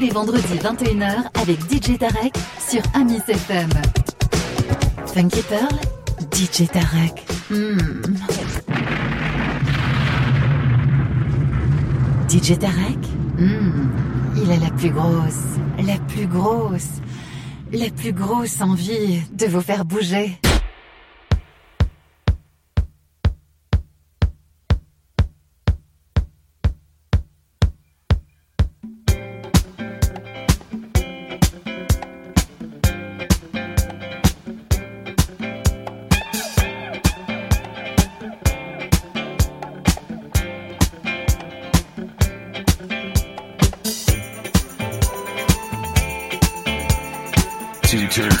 les vendredis 21h avec DJ Tarek sur Amis FM. Funky Pearl, DJ Tarek. Hmm. DJ Tarek, Hmm. il a la plus grosse, la plus grosse, la plus grosse envie de vous faire bouger.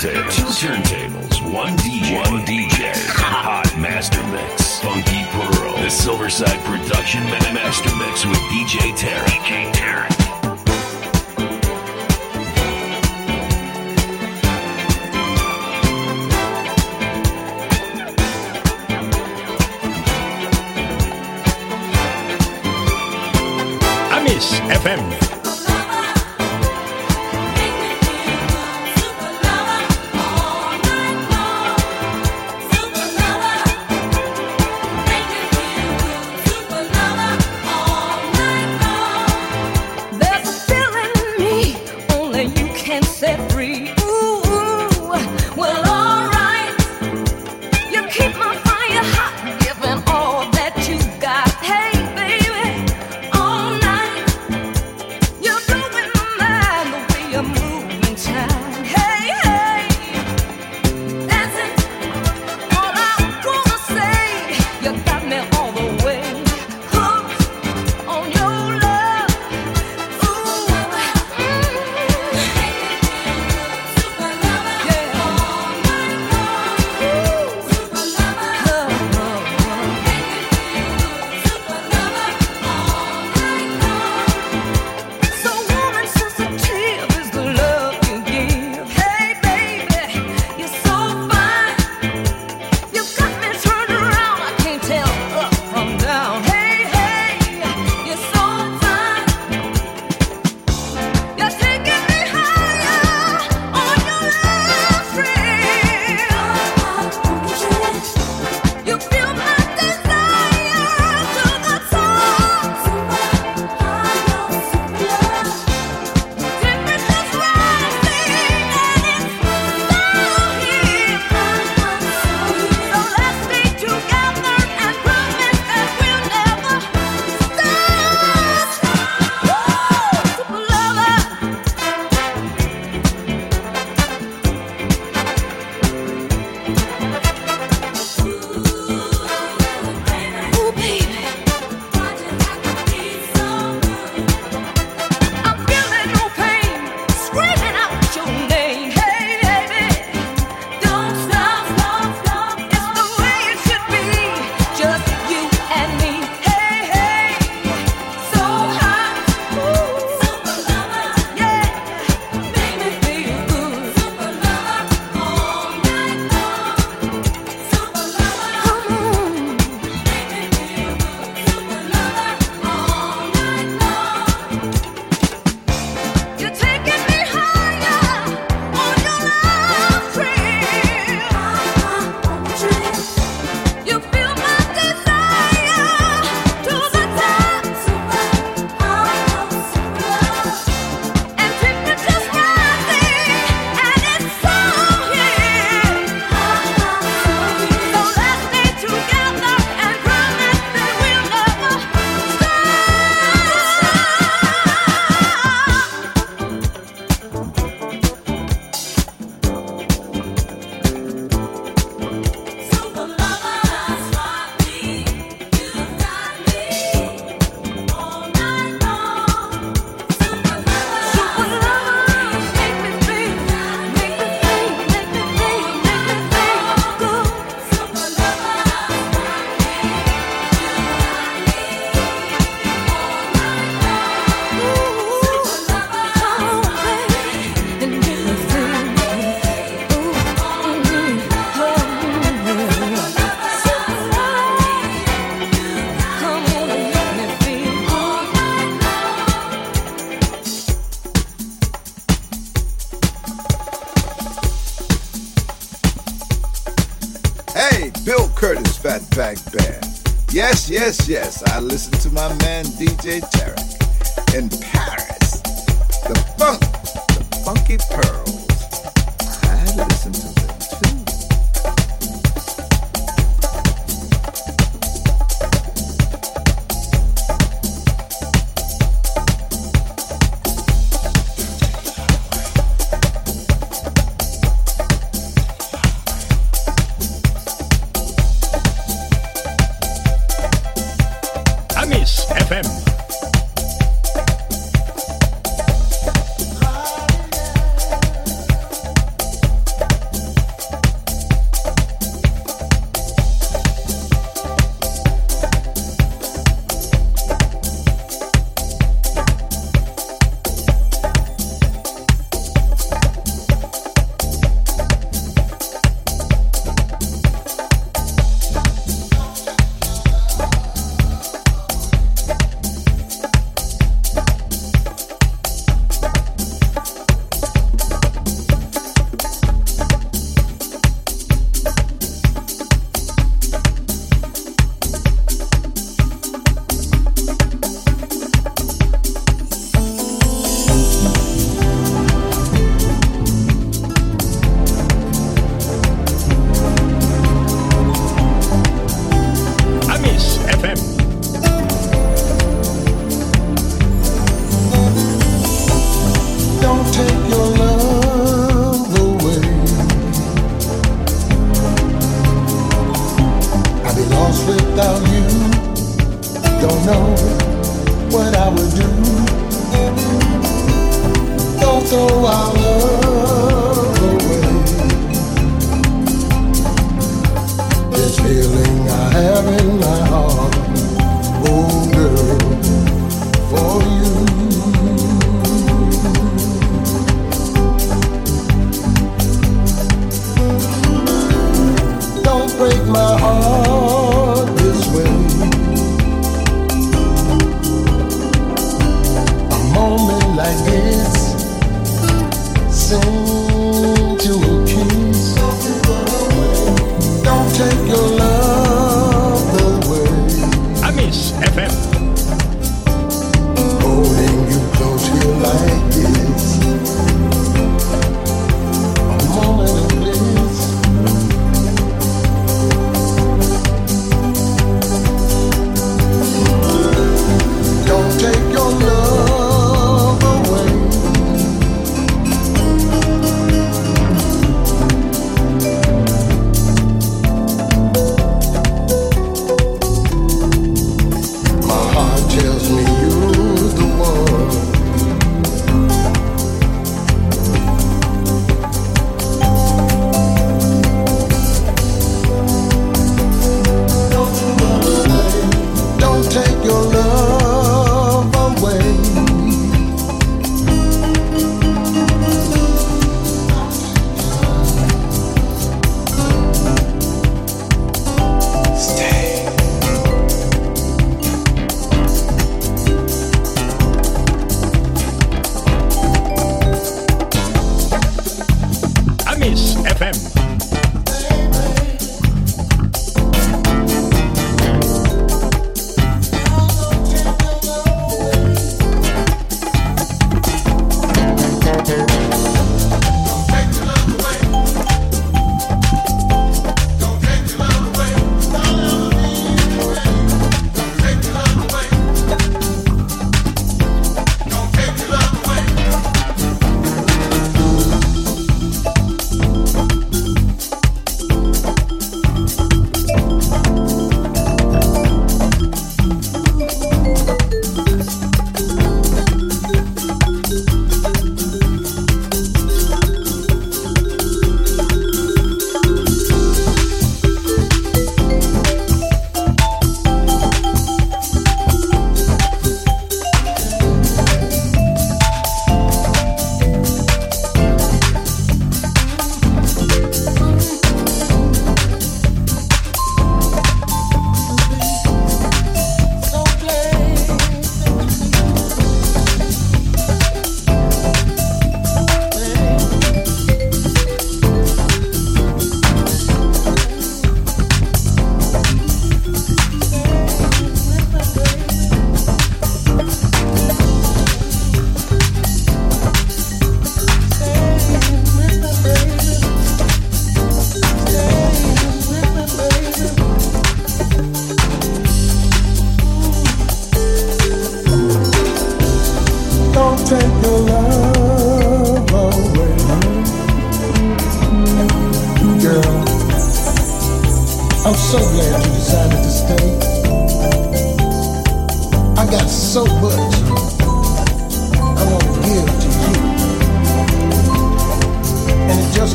Turntables. Two turntables. One DJ. One DJ. Hot master mix. Funky Pearl. The Silverside Production Ma- Master Mix Yes, yes, yes, I listen to my man DJ Tarek in Paris. The funk, the funky pearls.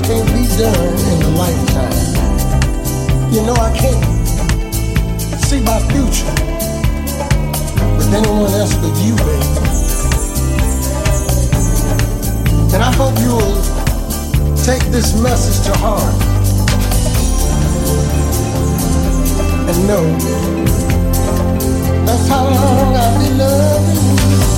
Can't be done in a lifetime. You know I can't see my future with anyone else but you, baby. And I hope you will take this message to heart and know that's how long I've been loving you.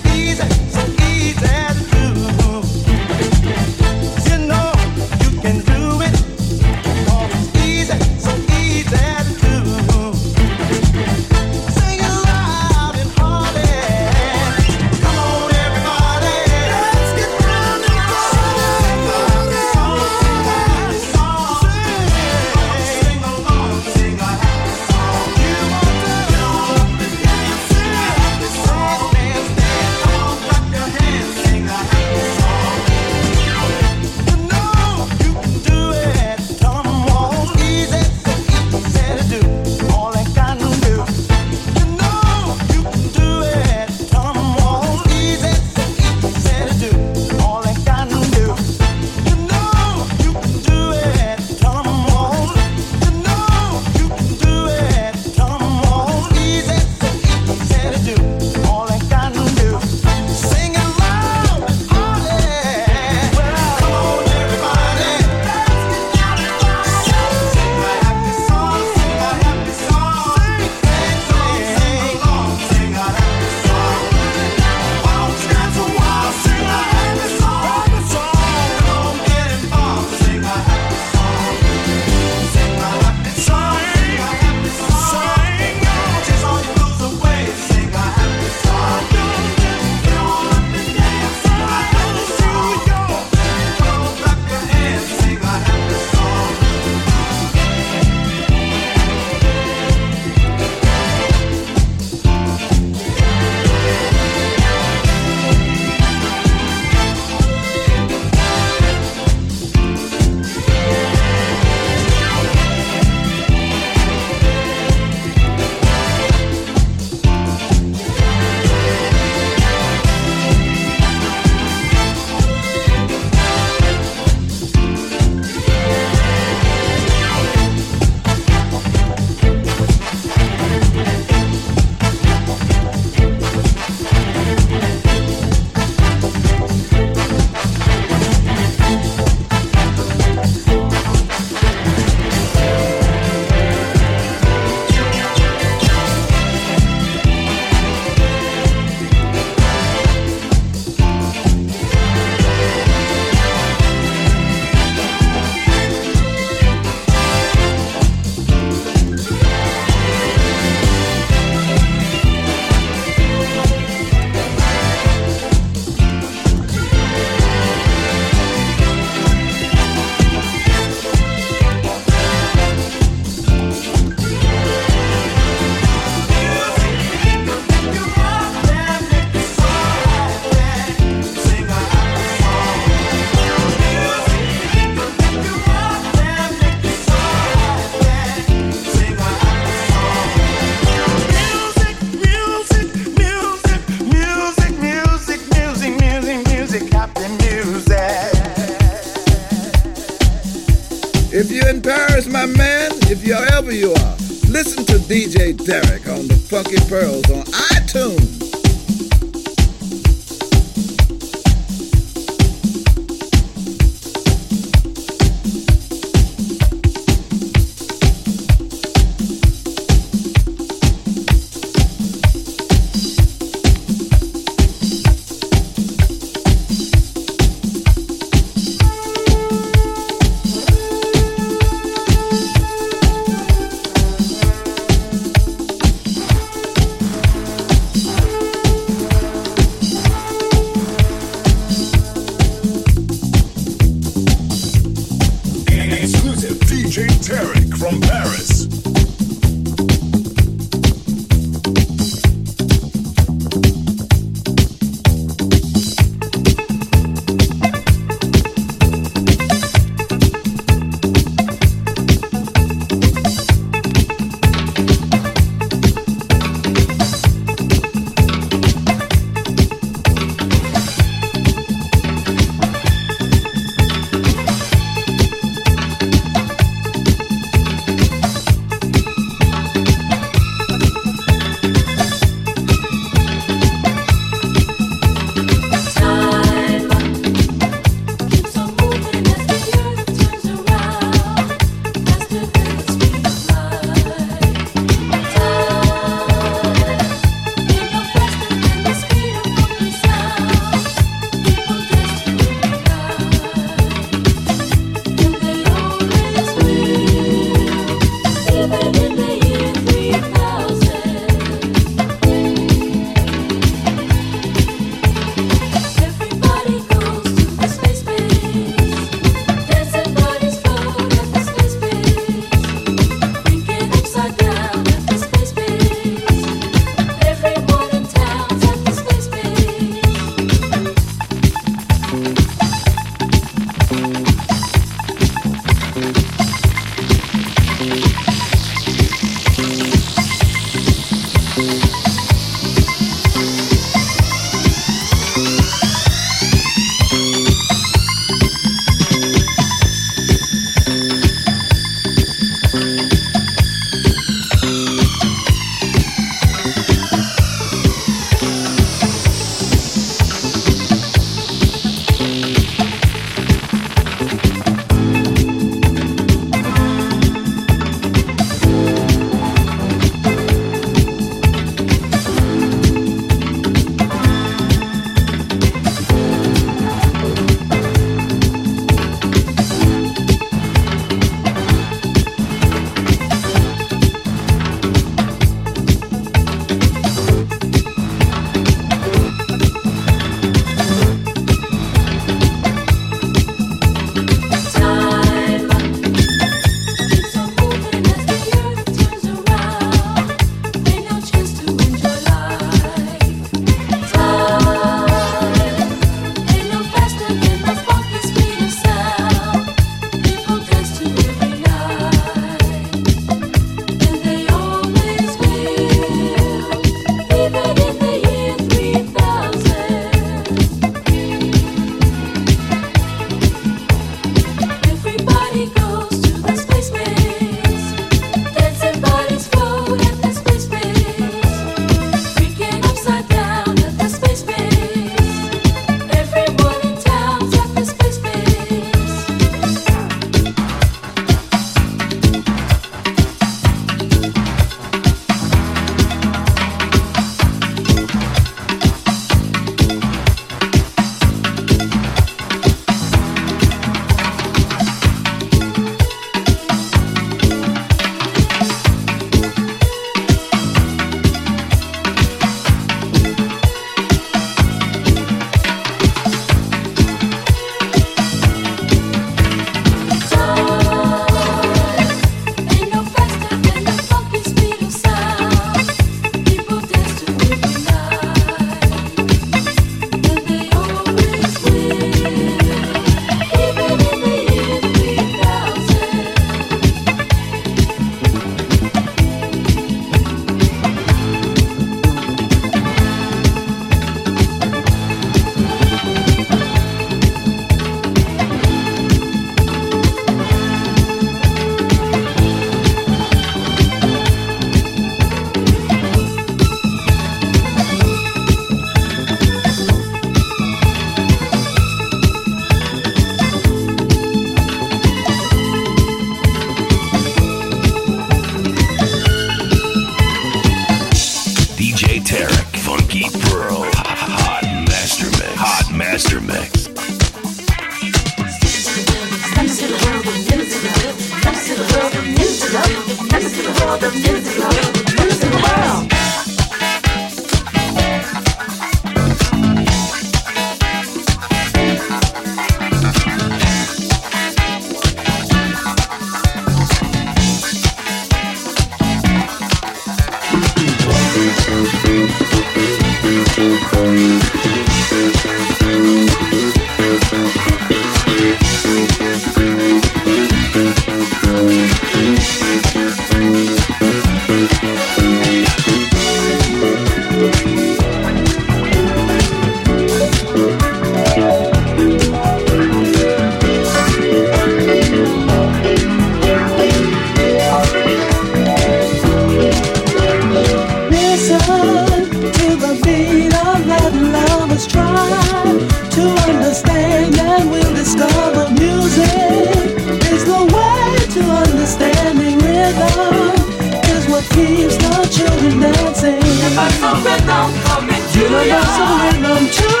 so let them choose.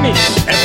Amis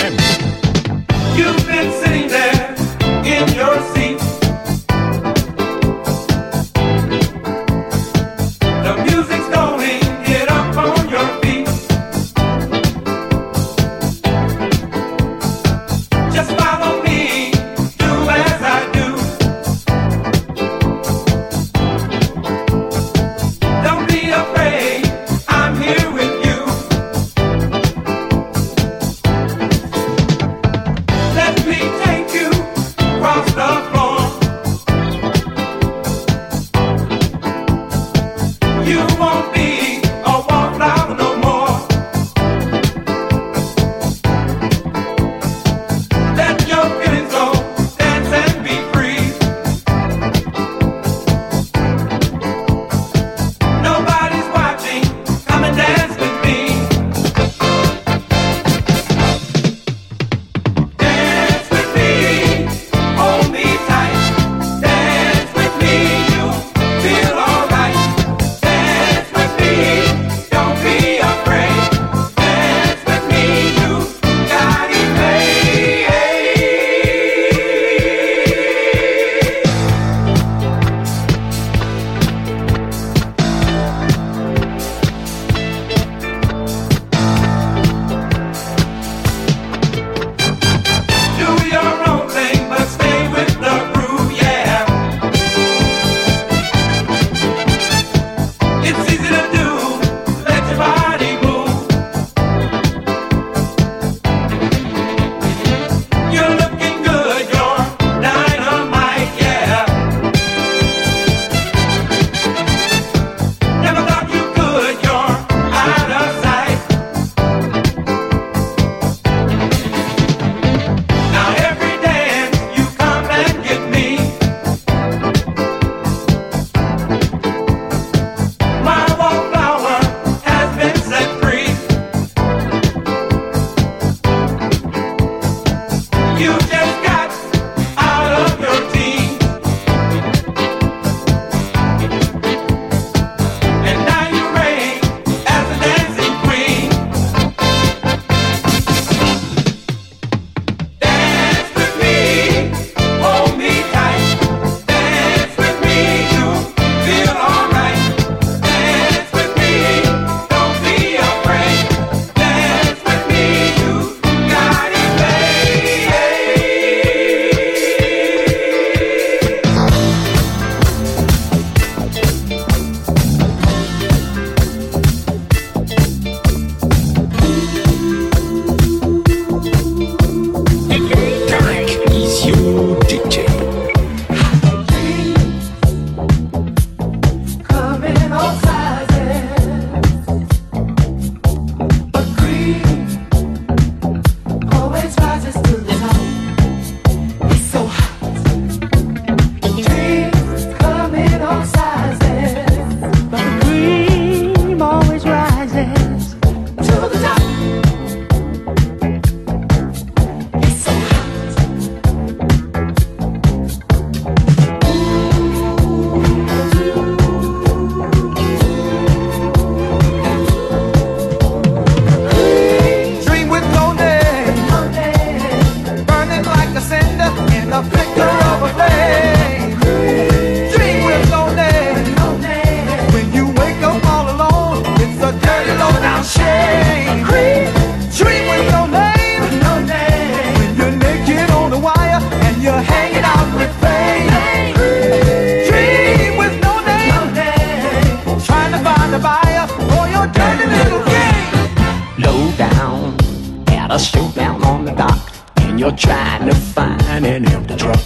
find an empty truck.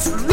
Seeing,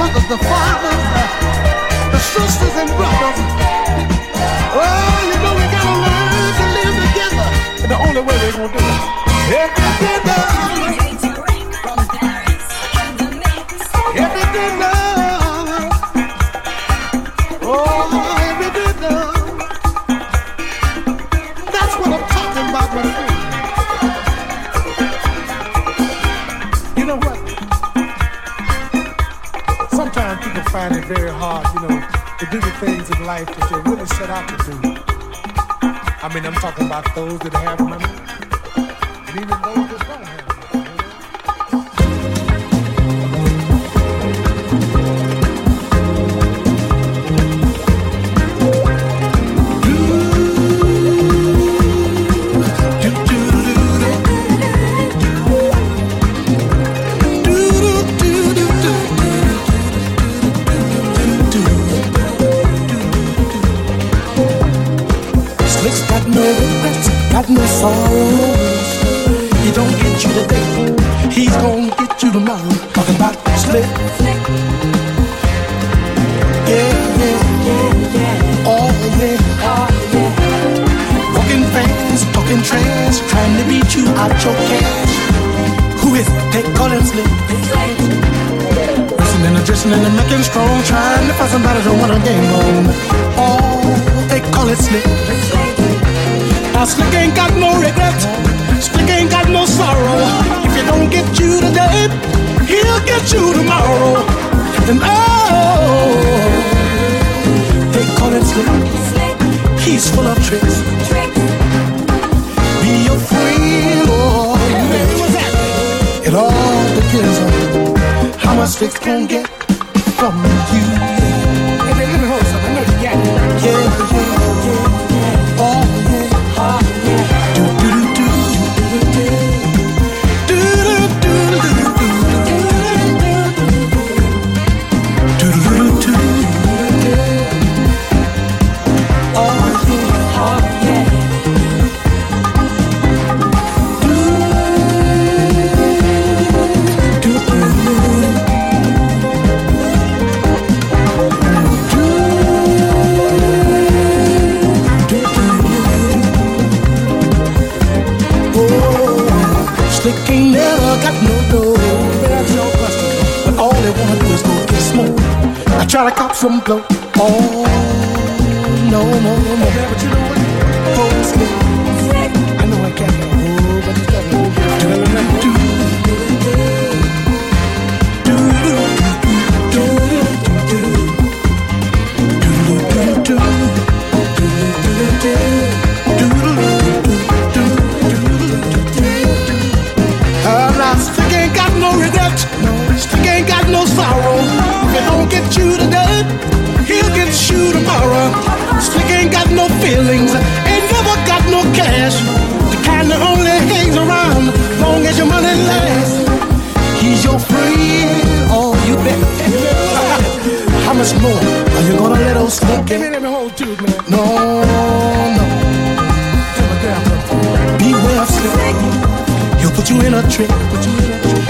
mothers, the fathers, the sisters and brothers. Oh, you know we gotta learn to live together. And the only way we're gonna do it. Everyday love. Do the things in life that they really set out to do. I mean, I'm talking about those that have money, and even those that don't got. He don't get you today, he's gonna get you tomorrow. Talking about Slick. Yeah, yeah, yeah, yeah. Oh, yeah. Oh, yeah. Walking fast, talking trash, trying to beat you out your cash. Who is? They call him Slick. And a dressing and a making strong, trying to find somebody to want a game on. Oh, they call it Slick. Now Slick ain't got no regrets. Slick ain't got no sorrow. If you don't get you today, he'll get you tomorrow. And oh, they call him Slick. He's full of tricks. Be your friend or you. It all depends on how much Slick's gonna get from you. Got a cop some blow. Oh, no, no, no. smoking. Give me them whole tooth, man. No, no. Beware of slick. He'll put you in a trick. Put you in a trick.